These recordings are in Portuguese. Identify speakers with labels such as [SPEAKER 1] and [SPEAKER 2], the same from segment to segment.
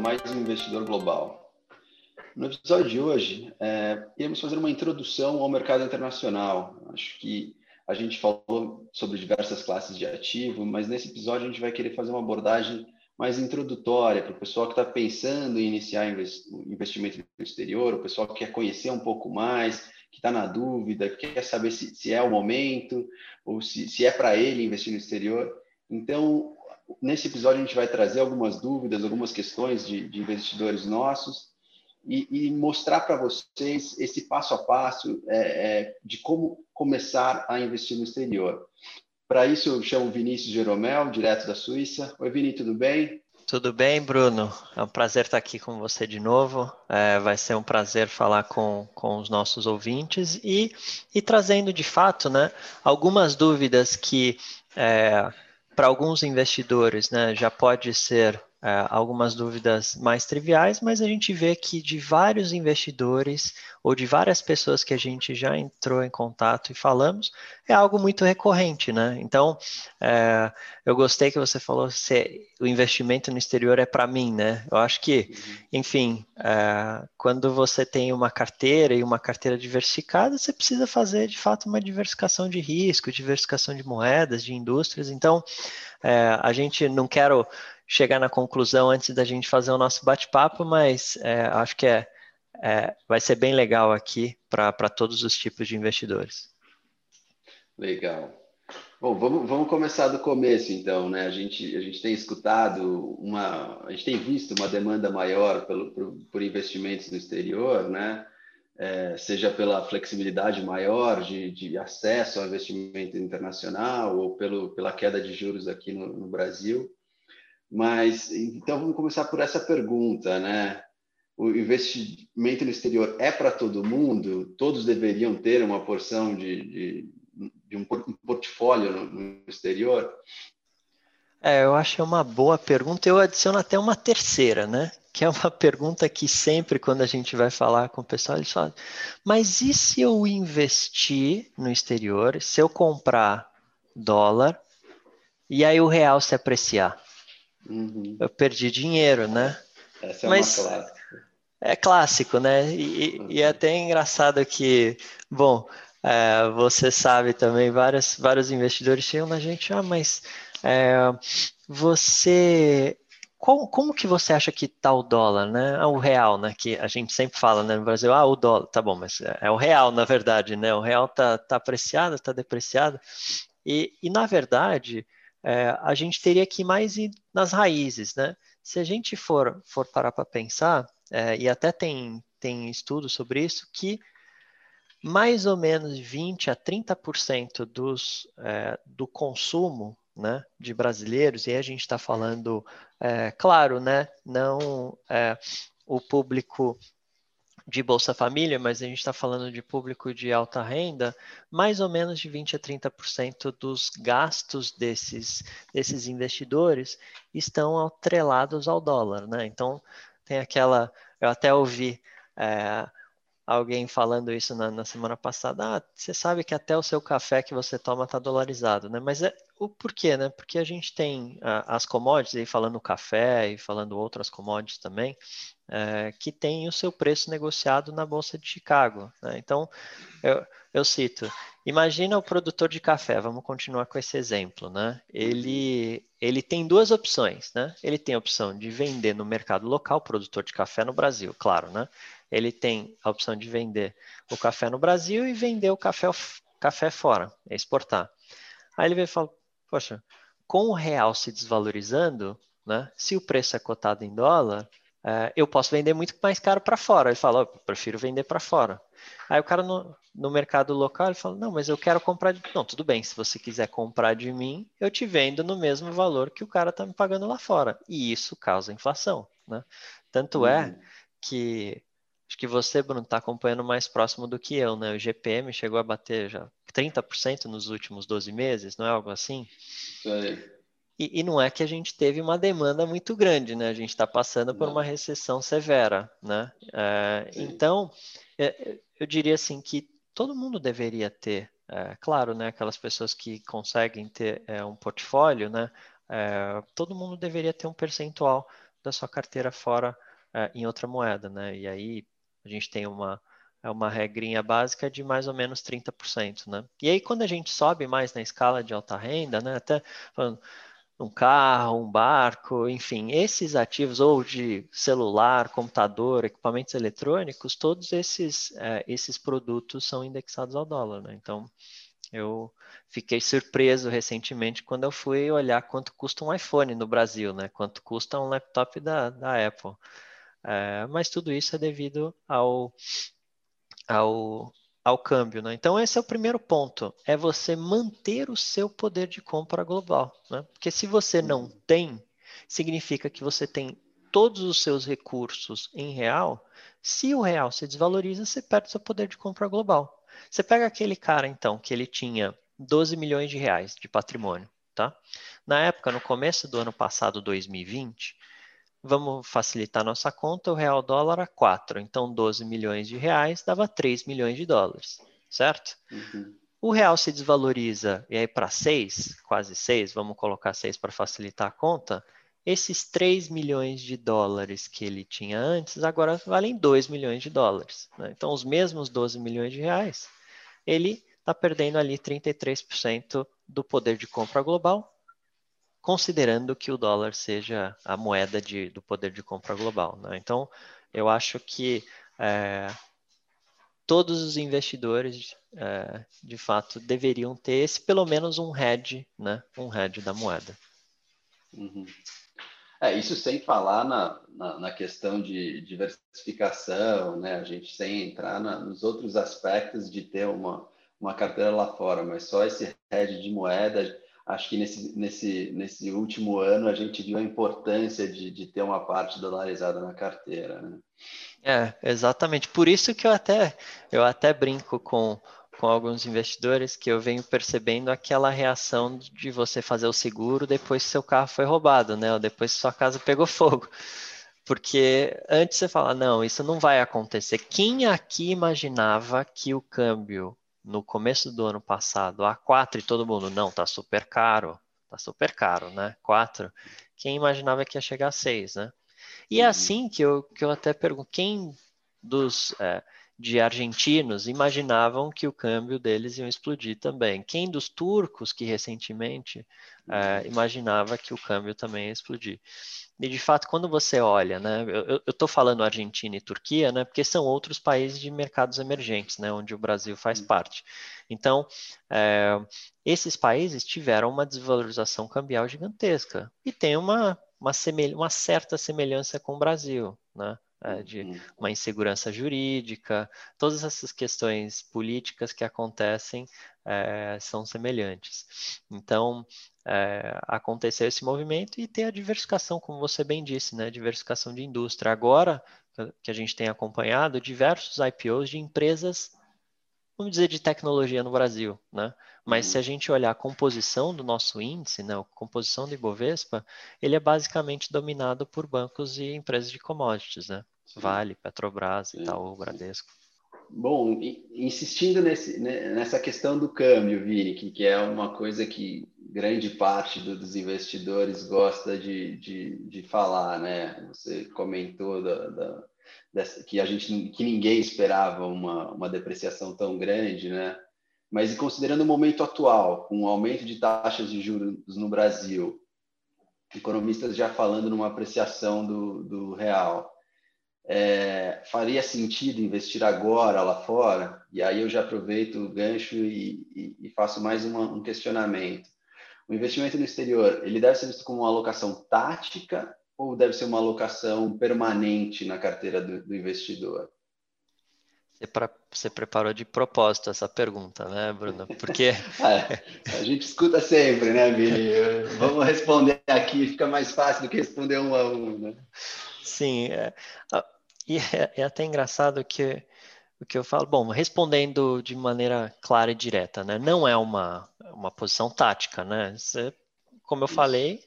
[SPEAKER 1] mais um investidor global. No episódio de hoje, é, iremos fazer uma introdução ao mercado internacional. Acho que a gente falou sobre diversas classes de ativo, mas nesse episódio a gente vai querer fazer uma abordagem mais introdutória para o pessoal que está pensando em iniciar investimento no exterior, o pessoal que quer conhecer um pouco mais, que está na dúvida, que quer saber se, se, é o momento ou se, se é para ele investir no exterior. Então, nesse episódio a gente vai trazer algumas dúvidas, algumas questões de, de investidores nossos e, e mostrar para vocês esse passo a passo é, é, de como começar a investir no exterior. Para isso, eu chamo Vinícius Jeromel, direto da Suíça. Oi, Vini, tudo bem?
[SPEAKER 2] Tudo bem, Bruno? É um prazer estar aqui com você de novo. É, vai ser um prazer falar com, com os nossos ouvintes e, e trazendo de fato né, algumas dúvidas que é, para alguns investidores né, já pode ser é, algumas dúvidas mais triviais, mas a gente vê que de vários investidores ou de várias pessoas que a gente já entrou em contato e falamos, é algo muito recorrente, né? Então, é, eu gostei que você falou se o investimento no exterior é para mim, né? Eu acho que, uhum. enfim, é, quando você tem uma carteira e uma carteira diversificada, você precisa fazer de fato uma diversificação de risco, diversificação de moedas, de indústrias. Então, a gente não quero chegar na conclusão antes da gente fazer o nosso bate-papo, mas é, acho que é, é, vai ser bem legal aqui para todos os tipos de investidores.
[SPEAKER 1] Legal. Bom, vamos, vamos começar do começo, então, né? A gente, a gente tem escutado uma, a gente tem visto uma demanda maior pelo, por, por investimentos no exterior, né? É, seja pela flexibilidade maior de, de, acesso ao investimento internacional ou pelo, pela queda de juros aqui no, no Brasil. Mas então vamos começar por essa pergunta, né? O investimento no exterior é para todo mundo? Todos deveriam ter uma porção de, de, de um portfólio no, exterior?
[SPEAKER 2] É, eu acho é uma boa pergunta. Eu adiciono até uma terceira, né? Que é uma pergunta que sempre, quando a gente vai falar com o pessoal, eles falam: mas e se eu investir no exterior, se eu comprar dólar e aí o real se apreciar? Uhum. Eu perdi dinheiro, né?
[SPEAKER 1] Essa é Mas uma clássica.
[SPEAKER 2] É clássico, né? E, uhum. e é até engraçado que, bom, é, você sabe também, vários, vários investidores chegam na gente, ah, mas é, você como, como, que você acha que está o dólar, né? Ah, o real, né? Que a gente sempre fala né, no Brasil, ah, o dólar, tá bom, mas é, é o real, na verdade, né? O real tá, tá apreciado, tá depreciado. E, e na verdade, é, a gente teria que ir mais nas raízes, né? Se a gente for, for parar para pensar, é, e até tem, tem estudos sobre isso, que mais ou menos 20 a 30% dos, é, do consumo né, de brasileiros, e a gente está falando, é, claro, né, não é, o público de Bolsa Família, mas a gente está falando de público de alta renda, mais ou menos de 20 a 30% dos gastos desses, desses investidores estão atrelados ao dólar, né? Então tem aquela, eu até ouvi é, alguém falando isso na, na, semana passada, ah, você sabe que até o seu café que você toma está dolarizado, né? Mas é o porquê, né? Porque a gente tem ah, as commodities, aí falando café e falando outras commodities também, é, que tem o seu preço negociado na Bolsa de Chicago. Né? Então, eu, eu, cito, imagina o produtor de café, vamos continuar com esse exemplo. Né? Ele, ele tem duas opções. Né? Ele tem a opção de vender no mercado local, produtor de café no Brasil, claro. Né? Ele tem a opção de vender o café no Brasil e vender o café, café fora, exportar. Aí ele vem e fala, poxa, com o real se desvalorizando, né, se o preço é cotado em dólar, é, eu posso vender muito mais caro para fora. Ele fala, oh, prefiro vender para fora. Aí o cara no, no mercado local ele fala, não, mas eu quero comprar. De... Não, tudo bem, se você quiser comprar de mim, eu te vendo no mesmo valor que o cara está me pagando lá fora. E isso causa inflação, né? Tanto é uhum. é que acho que você, Bruno, está acompanhando mais próximo do que eu, né? O GPM chegou a bater já 30% nos últimos 12 meses, não é algo assim?
[SPEAKER 1] É.
[SPEAKER 2] E, e, não é que a gente teve uma demanda muito grande, né? A gente está passando por uma recessão severa, né? É, então, é, eu diria assim que todo mundo deveria ter, é, claro, né? Aquelas pessoas que conseguem ter é, um portfólio, né? É, todo mundo deveria ter um percentual da sua carteira fora em outra moeda, né? E aí a gente tem uma, é uma regrinha básica de mais ou menos 30%, né? E aí quando a gente sobe mais na escala de alta renda, né? Até falando um carro, um barco, enfim, esses ativos ou de celular, computador, equipamentos eletrônicos, todos esses, é, esses produtos são indexados ao dólar, né? Então eu fiquei surpreso recentemente quando eu fui olhar quanto custa um iPhone no Brasil, né? Quanto custa um laptop da, da Apple. É, mas tudo isso é devido ao, ao, ao câmbio, né? Então esse é o primeiro ponto, é você manter o seu poder de compra global, né? Porque se você não tem, significa que você tem todos os seus recursos em real. Se o real se desvaloriza, você perde seu poder de compra global. Você pega aquele cara, então, que ele tinha 12 milhões de reais de patrimônio, tá? Na época, no começo do ano passado, 2020, vamos facilitar nossa conta, o real dólar a 4. Então, 12 milhões de reais dava 3 milhões de dólares, certo? Uhum. O real se desvaloriza e aí para 6, quase 6, vamos colocar 6 para facilitar a conta, esses 3 milhões de dólares que ele tinha antes, agora valem 2 milhões de dólares. Né? Então, os mesmos 12 milhões de reais, ele está perdendo ali 33% do poder de compra global, considerando que o dólar seja a moeda de, do poder de compra global. Né? Então, eu acho que é, todos os investidores, é, de fato, deveriam ter esse pelo menos um hedge, né? um hedge da moeda.
[SPEAKER 1] Uhum. É, isso sem falar na, na, na, questão de diversificação, né? A gente sem entrar na, nos outros aspectos de ter uma, uma carteira lá fora, mas só esse hedge de moeda, acho que nesse, nesse, nesse último ano a gente viu a importância de, de ter uma parte dolarizada na carteira, né?
[SPEAKER 2] É, exatamente. Por isso que eu até, eu até brinco com com alguns investidores que eu venho percebendo aquela reação de você fazer o seguro depois que seu carro foi roubado, né? Ou depois que sua casa pegou fogo. Porque antes você fala, não, isso não vai acontecer. Quem aqui imaginava que o câmbio no começo do ano passado, a 4 e todo mundo, não, tá super caro, tá super caro, né? 4. Quem imaginava que ia chegar a 6, né? E é uhum. assim que eu, que eu até pergunto, quem dos... É, de argentinos imaginavam que o câmbio deles ia explodir também. Quem dos turcos que recentemente uh, imaginava que o câmbio também ia explodir? E de fato, quando você olha, né, eu estou falando Argentina e Turquia, né, porque são outros países de mercados emergentes, né, onde o Brasil faz parte. Então, é, esses países tiveram uma desvalorização cambial gigantesca e tem uma, uma, uma certa semelhança com o Brasil, né? É, de uhum. uma insegurança jurídica, todas essas questões políticas que acontecem é, são semelhantes. Então, é, aconteceu esse movimento e tem a diversificação, como você bem disse, né? Diversificação de indústria. Agora que a gente tem acompanhado diversos IPOs de empresas, vamos dizer, de tecnologia no Brasil, né? Mas se a uhum. gente olhar a composição do nosso índice, né, a composição do Ibovespa, ele é basicamente dominado por bancos e empresas de commodities, né? Vale, Petrobras, Itaú, Bradesco.
[SPEAKER 1] Bom, insistindo nesse, né, nessa questão do câmbio, Vini, que, que é uma coisa que grande parte do, dos investidores gosta de, de, de, falar, né? Você comentou da, da, dessa, que a gente que ninguém esperava uma, uma depreciação tão grande, né? Mas considerando o momento atual, com o aumento de taxas de juros no Brasil, economistas já falando numa apreciação do, do real, é, faria sentido investir agora lá fora? E aí eu já aproveito o gancho e, e, e faço mais uma, um questionamento. O investimento no exterior, ele deve ser visto como uma alocação tática ou deve ser uma alocação permanente na carteira do, do investidor?
[SPEAKER 2] Você preparou de propósito essa pergunta, né, Bruno? Porque.
[SPEAKER 1] é, a gente escuta sempre, né, Vini? Vamos responder aqui, fica mais fácil do que responder um a um, né?
[SPEAKER 2] Sim, é, e é, é, até engraçado que o que eu falo, bom, respondendo de maneira clara e direta, né? Não é uma, uma posição tática, né? Você, como eu falei,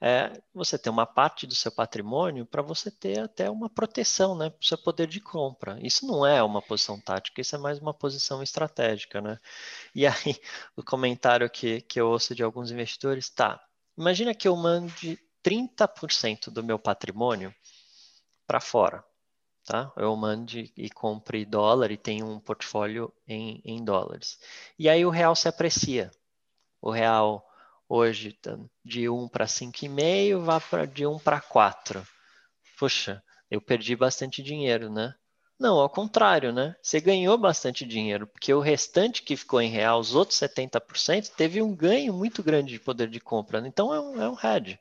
[SPEAKER 2] é, você tem uma parte do seu patrimônio para você ter até uma proteção, né, para o seu poder de compra. Isso não é uma posição tática, isso é mais uma posição estratégica, né? E aí, o comentário que, que eu ouço de alguns investidores, tá, imagina que eu mande 30% do meu patrimônio para fora, tá? Eu mande e compre dólar e tenho um portfólio em, em dólares. E aí o real se aprecia. O real hoje tá de 1 para 5,5, vai para de 1 para 4. Puxa, eu perdi bastante dinheiro, né? Não, ao contrário, né? Você ganhou bastante dinheiro, porque o restante que ficou em real, os outros 70%, teve um ganho muito grande de poder de compra. Né? Então é um, é um hedge.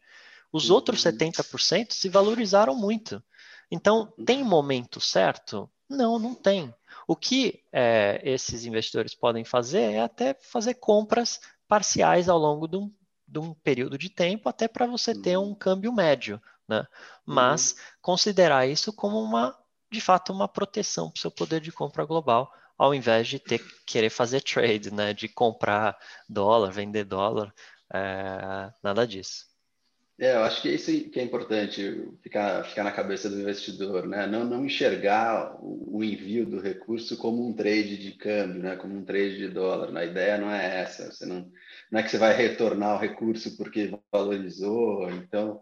[SPEAKER 2] Os outros 70% se valorizaram muito. Então, tem momento certo? Não, não tem. O que é, esses investidores podem fazer é até fazer compras parciais ao longo de um, de um período de tempo, até para você ter um câmbio médio. Né? Mas uhum. considerar isso como uma, de fato, uma proteção para o seu poder de compra global, ao invés de ter querer fazer trade, né? de comprar dólar, vender dólar, é, nada disso.
[SPEAKER 1] É, eu acho que isso que é importante, ficar, ficar na cabeça do investidor, né? Não, não enxergar o, o envio do recurso como um trade de câmbio, né? Como um trade de dólar. A ideia não é essa. Você não, não é que você vai retornar o recurso porque valorizou. Então,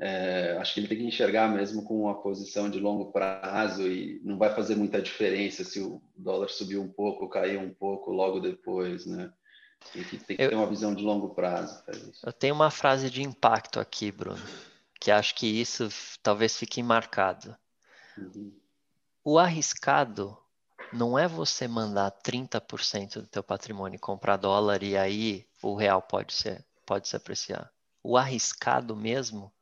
[SPEAKER 1] é, acho que ele tem que enxergar mesmo com uma posição de longo prazo e não vai fazer muita diferença se o dólar subiu um pouco, caiu um pouco logo depois, né? Tem que, tem que eu, ter uma visão de longo prazo.
[SPEAKER 2] Eu tenho uma frase de impacto aqui, Bruno, que acho que isso talvez fique marcado. Uhum. O arriscado não é você mandar 30% do teu patrimônio comprar dólar e aí o real pode ser pode se apreciar. O arriscado mesmo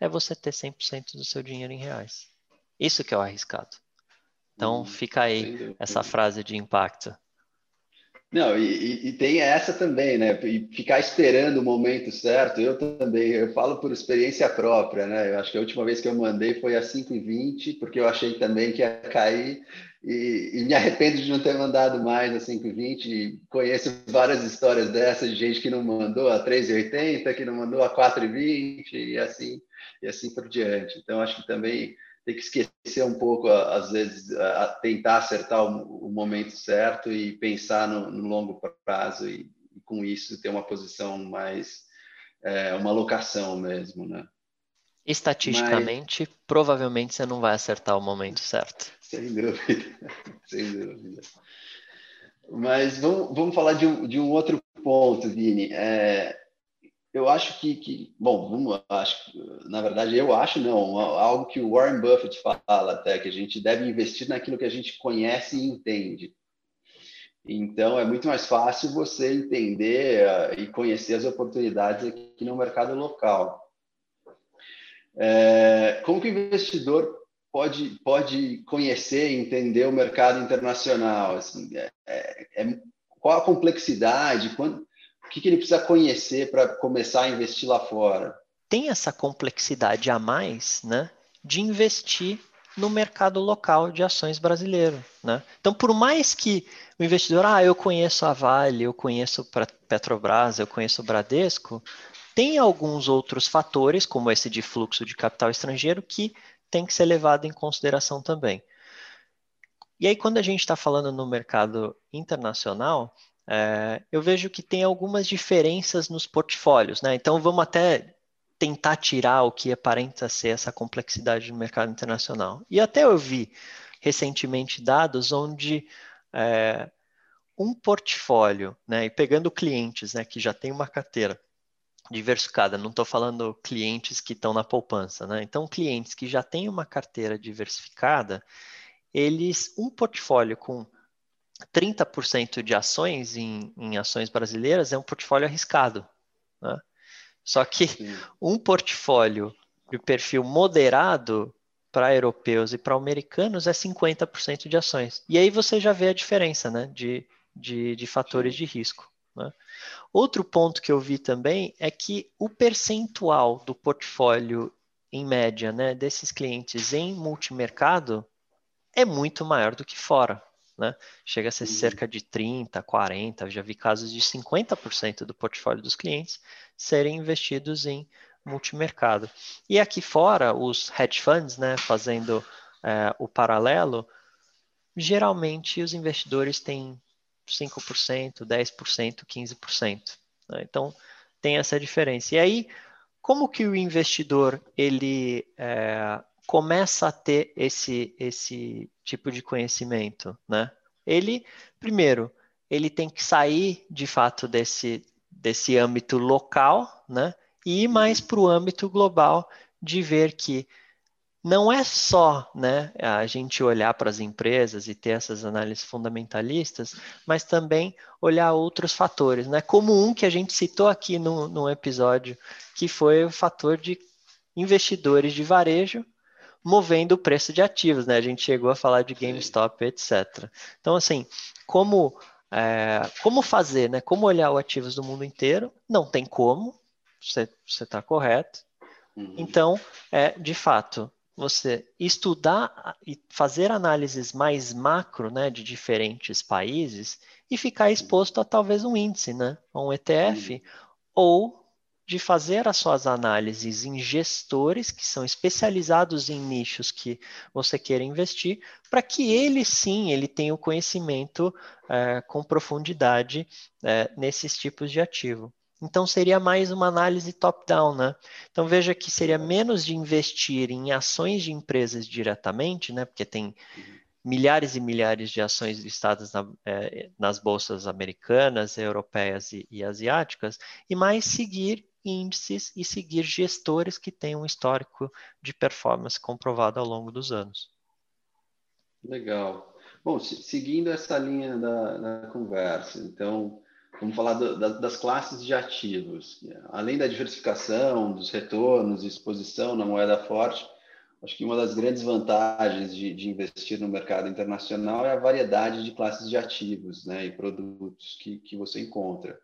[SPEAKER 2] é você ter 100% do seu dinheiro em reais. Isso que é o arriscado. Então hum, fica aí essa frase de impacto.
[SPEAKER 1] Não, e, e, tem essa também, né? E ficar esperando o momento certo, eu também, eu falo por experiência própria, né? Eu acho que a última vez que eu mandei foi às 5h20, porque eu achei também que ia cair, e, e me arrependo de não ter mandado mais às 5h20. Conheço várias histórias dessas de gente que não mandou a 3h80, que não mandou a 4h20, e assim, e assim por diante. Então, acho que também tem que esquecer um pouco, às vezes, a tentar acertar o, o momento certo e pensar no, no longo prazo e, e, com isso ter uma posição mais, é, uma locação mesmo, né?
[SPEAKER 2] Estatisticamente, Mas... provavelmente você não vai acertar o momento certo.
[SPEAKER 1] Sem dúvida, sem dúvida. Mas vamos, vamos falar de um, de um outro ponto, Vini. É, eu acho que, que bom, vamos, acho, na verdade, eu acho não, algo que o Warren Buffett fala até, que a gente deve investir naquilo que a gente conhece e entende. Então, é muito mais fácil você entender uh, e conhecer as oportunidades aqui no mercado local. É, como que o investidor pode, pode conhecer e entender o mercado internacional? Assim, é, é, é qual a complexidade? Quando, que, que ele precisa conhecer para começar a investir lá fora?
[SPEAKER 2] Tem essa complexidade a mais, né, de investir no mercado local de ações brasileiro, né? Então, por mais que o investidor, ah, eu conheço a Vale, eu conheço Petrobras, eu conheço o Bradesco, tem alguns outros fatores, como esse de fluxo de capital estrangeiro, que tem que ser levado em consideração também. E aí, quando a gente está falando no mercado internacional, é, eu vejo que tem algumas diferenças nos portfólios, né? Então vamos até tentar tirar o que aparenta ser essa complexidade no mercado internacional. E até eu vi recentemente dados onde é, um portfólio, né, e pegando clientes né, que já tem uma carteira diversificada, não estou falando clientes que estão na poupança, né? Então, clientes que já têm uma carteira diversificada, eles, um portfólio com 30% de ações em, em, ações brasileiras é um portfólio arriscado. Né? Só que Sim. um portfólio de perfil moderado para europeus e para americanos é 50% de ações. E aí você já vê a diferença né, de, de, de fatores de risco. Né? Outro ponto que eu vi também é que o percentual do portfólio, em média, né, desses clientes em multimercado é muito maior do que fora né? Chega a ser uhum. cerca de 30, 40, já vi casos de 50% do portfólio dos clientes serem investidos em multimercado. E aqui fora, os hedge funds, né, fazendo é, o paralelo, geralmente os investidores têm 5%, 10%, 15%. Né? Então, tem essa diferença. E aí, como que o investidor ele é, começa a ter esse, esse tipo de conhecimento, né? Ele, primeiro, ele tem que sair de fato desse, desse âmbito local, né? E ir mais para o âmbito global de ver que não é só né, a gente olhar para as empresas e ter essas análises fundamentalistas, mas também olhar outros fatores, né? Como um que a gente citou aqui no episódio, que foi o fator de investidores de varejo movendo o preço de ativos, né? A gente chegou a falar de GameStop, etc. Então, assim, como é, como fazer, né? Como olhar os ativos do mundo inteiro? Não tem como, você está correto. Uhum. Então, é, de fato, você estudar e fazer análises mais macro né, de diferentes países e ficar exposto a talvez um índice, né, um ETF, ou de fazer as suas análises em gestores que são especializados em nichos que você queira investir, para que ele sim ele tenha o conhecimento é, com profundidade é, nesses tipos de ativo. Então seria mais uma análise top-down, né? Então veja que seria menos de investir em ações de empresas diretamente, né? Porque tem milhares e milhares de ações listadas na, é, nas bolsas americanas, europeias e, e asiáticas, e mais seguir índices e seguir gestores que têm um histórico de performance comprovado ao longo dos anos.
[SPEAKER 1] Legal. Bom, seguindo essa linha da, da conversa, então Vamos falar do, da, das classes de ativos. Além da diversificação, dos retornos, exposição na moeda forte, acho que uma das grandes vantagens de, de, investir no mercado internacional é a variedade de classes de ativos né, e produtos que, que você encontra.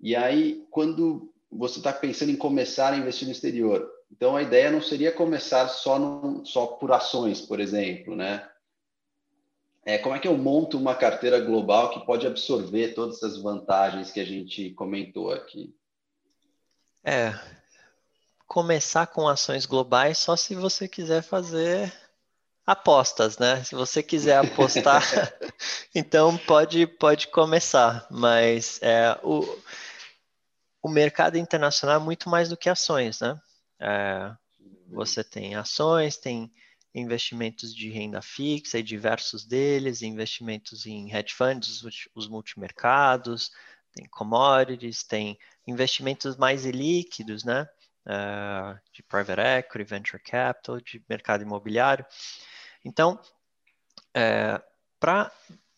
[SPEAKER 1] E aí, quando você está pensando em começar a investir no exterior, então a ideia não seria começar só, no, só por ações, por exemplo, né? é, como é que eu monto uma carteira global que pode absorver todas essas vantagens que a gente comentou aqui?
[SPEAKER 2] É, começar com ações globais só se você quiser fazer apostas, né? Se você quiser apostar, então pode, pode começar, mas é, o, o mercado internacional é muito mais do que ações, né? É, você tem ações, tem investimentos de renda fixa e diversos deles, investimentos em hedge funds, os multimercados, tem commodities, tem investimentos mais líquidos, né? Uh, de private equity, venture capital, de mercado imobiliário. Então, é, para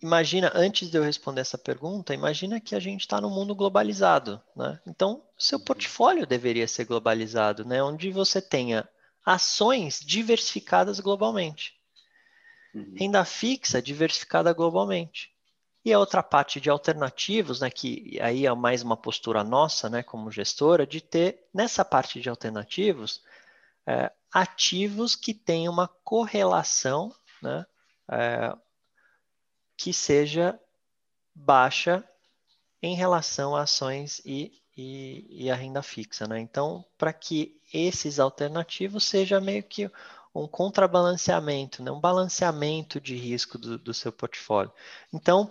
[SPEAKER 2] imagina, antes de eu responder essa pergunta, imagina que a gente está no mundo globalizado, né? Então, seu portfólio deveria ser globalizado, né? Onde você tenha ações diversificadas globalmente. Uhum. Renda fixa diversificada globalmente. E a outra parte de alternativos, né, que aí é mais uma postura nossa, né, como gestora, de ter nessa parte de alternativos é, ativos que tenham uma correlação, né, é, que seja baixa em relação a ações e, e, e a renda fixa, né? Então, para que esses alternativos seja meio que um contrabalanceamento, né? um balanceamento de risco do, do seu portfólio. Então,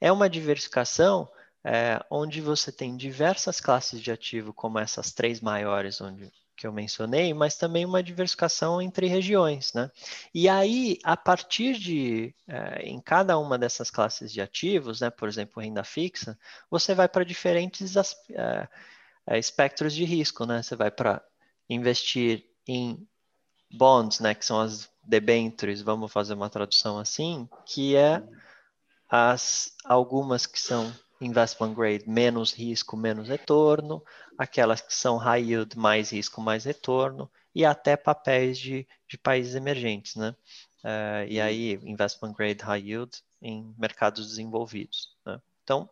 [SPEAKER 2] é uma diversificação é, onde você tem diversas classes de ativo, como essas três maiores onde, que eu mencionei, mas também uma diversificação entre regiões. Né? E aí, a partir de, é, em cada uma dessas classes de ativos, né, por exemplo, renda fixa, você vai para diferentes é, é, espectros de risco. Né? Você vai para investir em bonds, né, que são as debentures, vamos fazer uma tradução assim, que é as algumas que são investment grade, menos risco, menos retorno, aquelas que são high yield, mais risco, mais retorno, e até papéis de, de países emergentes, né? Uh, e aí, investment grade, high yield em mercados desenvolvidos. Né? Então,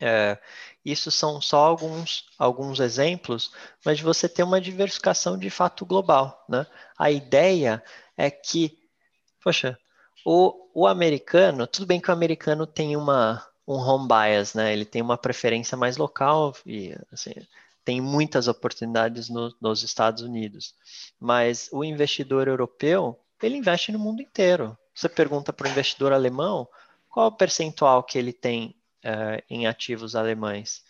[SPEAKER 2] é, isso são só alguns, alguns exemplos, mas de você ter uma diversificação de fato global. Né? A ideia é que, poxa, o, o americano, tudo bem que o americano tem uma, um home bias, né? ele tem uma preferência mais local e assim, tem muitas oportunidades no, nos Estados Unidos, mas o investidor europeu, ele investe no mundo inteiro. Você pergunta para o investidor alemão qual o percentual que ele tem uh, em ativos alemães.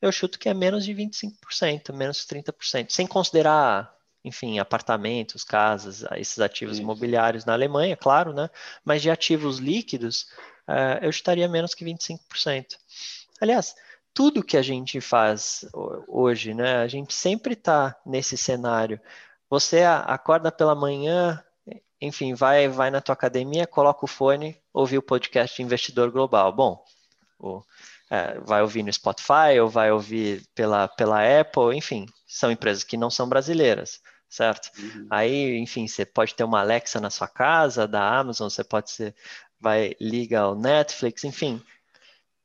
[SPEAKER 2] eu chuto que é menos de 25%, menos 30%, sem considerar, enfim, apartamentos, casas, esses ativos Sim. imobiliários na Alemanha, claro, né? Mas de ativos líquidos, uh, eu estaria menos que 25%. Aliás, tudo que a gente faz hoje, né? A gente sempre está nesse cenário. Você acorda pela manhã, enfim, vai vai na tua academia, coloca o fone, ouve o podcast Investidor Global. Bom, o, é, vai ouvir no Spotify ou vai ouvir pela, pela Apple, enfim, são empresas que não são brasileiras, certo? Uhum. Aí, enfim, você pode ter uma Alexa na sua casa, da Amazon, você pode ser, vai liga ao Netflix, enfim,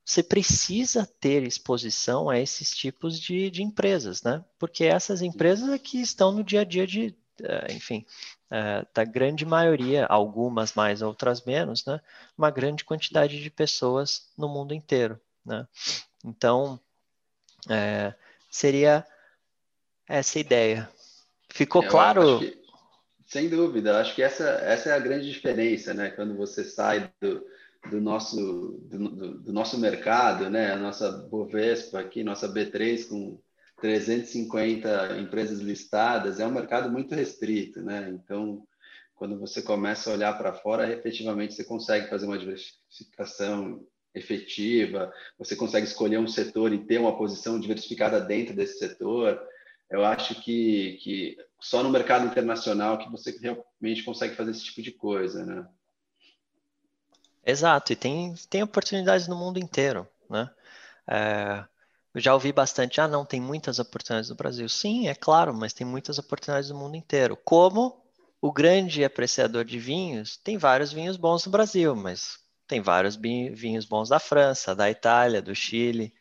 [SPEAKER 2] você precisa ter exposição a esses tipos de, de empresas, né? Porque essas empresas é que estão no dia a dia de, eh, enfim, eh, da grande maioria, algumas mais, outras menos, né? Uma grande quantidade de pessoas no mundo inteiro, né? Então, é, seria essa ideia. Ficou Eu claro?
[SPEAKER 1] Sem dúvida, acho que essa, essa é a grande diferença, né? Quando você sai do do nosso, do, do, nosso mercado, né? A nossa Bovespa aqui, nossa B3 com 350 empresas listadas, é um mercado muito restrito, né? Então, quando você começa a olhar para fora, efetivamente você consegue fazer uma diversificação efetiva, você consegue escolher um setor e ter uma posição diversificada dentro desse setor. Eu acho que, que só no mercado internacional que você realmente consegue fazer esse tipo de coisa, né?
[SPEAKER 2] Exato, e tem, tem oportunidades no mundo inteiro, né? É, eu já ouvi bastante, ah, não, tem muitas oportunidades no Brasil. Sim, é claro, mas tem muitas oportunidades no mundo inteiro. Como o grande apreciador de vinhos, tem vários vinhos bons no Brasil, mas tem vários vinhos bons da França, da Itália, do Chile.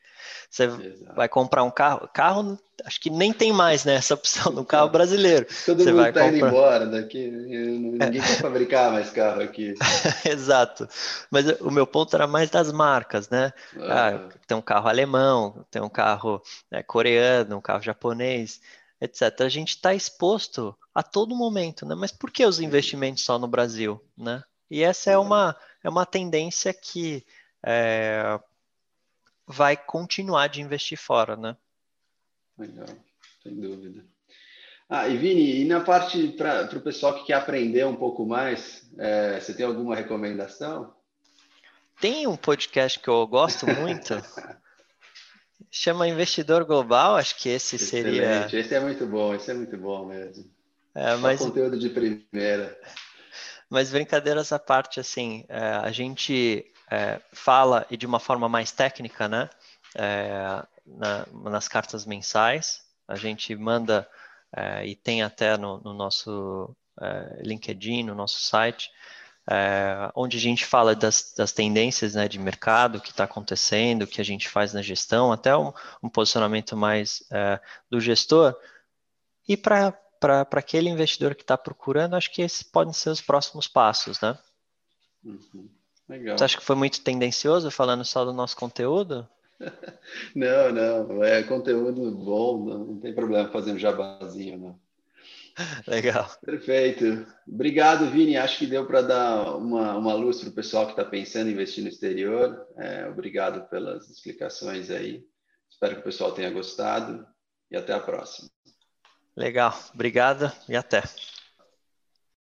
[SPEAKER 2] Você Exato. vai comprar um carro, carro acho que nem tem mais né, essa opção no carro brasileiro.
[SPEAKER 1] Todo
[SPEAKER 2] Você
[SPEAKER 1] mundo vai tá comprar... indo embora daqui, ninguém quer fabricar mais carro aqui.
[SPEAKER 2] Exato. Mas o meu ponto era mais das marcas, né? Ah, tem um carro alemão, tem um carro né, coreano, um carro japonês, etc. A gente está exposto a todo momento, né? Mas por que os investimentos só no Brasil, né? E essa é uma, é uma tendência que é, vai continuar de investir fora, né?
[SPEAKER 1] Legal, sem dúvida. Ah, e Vini, e na parte para o pessoal que quer aprender um pouco mais, é, você tem alguma recomendação?
[SPEAKER 2] Tem um podcast que eu gosto muito, chama Investidor Global, acho que esse Excelente. seria.
[SPEAKER 1] Esse é muito bom, esse é muito bom mesmo. É, mas... conteúdo de primeira.
[SPEAKER 2] Mas brincadeiras à parte, assim, é, a gente é, fala e de uma forma mais técnica, né? É, na, nas cartas mensais, a gente manda é, e tem até no, no nosso é, LinkedIn, no nosso site, é, onde a gente fala das, das tendências né, de mercado, o que está acontecendo, o que a gente faz na gestão, até um, um posicionamento mais é, do gestor. E para aquele investidor que está procurando, acho que esses podem ser os próximos passos, né? Uhum. Legal. Você acha que foi muito tendencioso falando só do nosso conteúdo?
[SPEAKER 1] Não, não, é conteúdo bom, não, tem problema fazer um jabazinho, não.
[SPEAKER 2] Legal.
[SPEAKER 1] Perfeito. Obrigado, Vini. Acho que deu para dar uma, uma luz para o pessoal que está pensando em investir no exterior. É, obrigado pelas explicações aí. Espero que o pessoal tenha gostado e até a próxima.
[SPEAKER 2] Legal. Obrigado e até.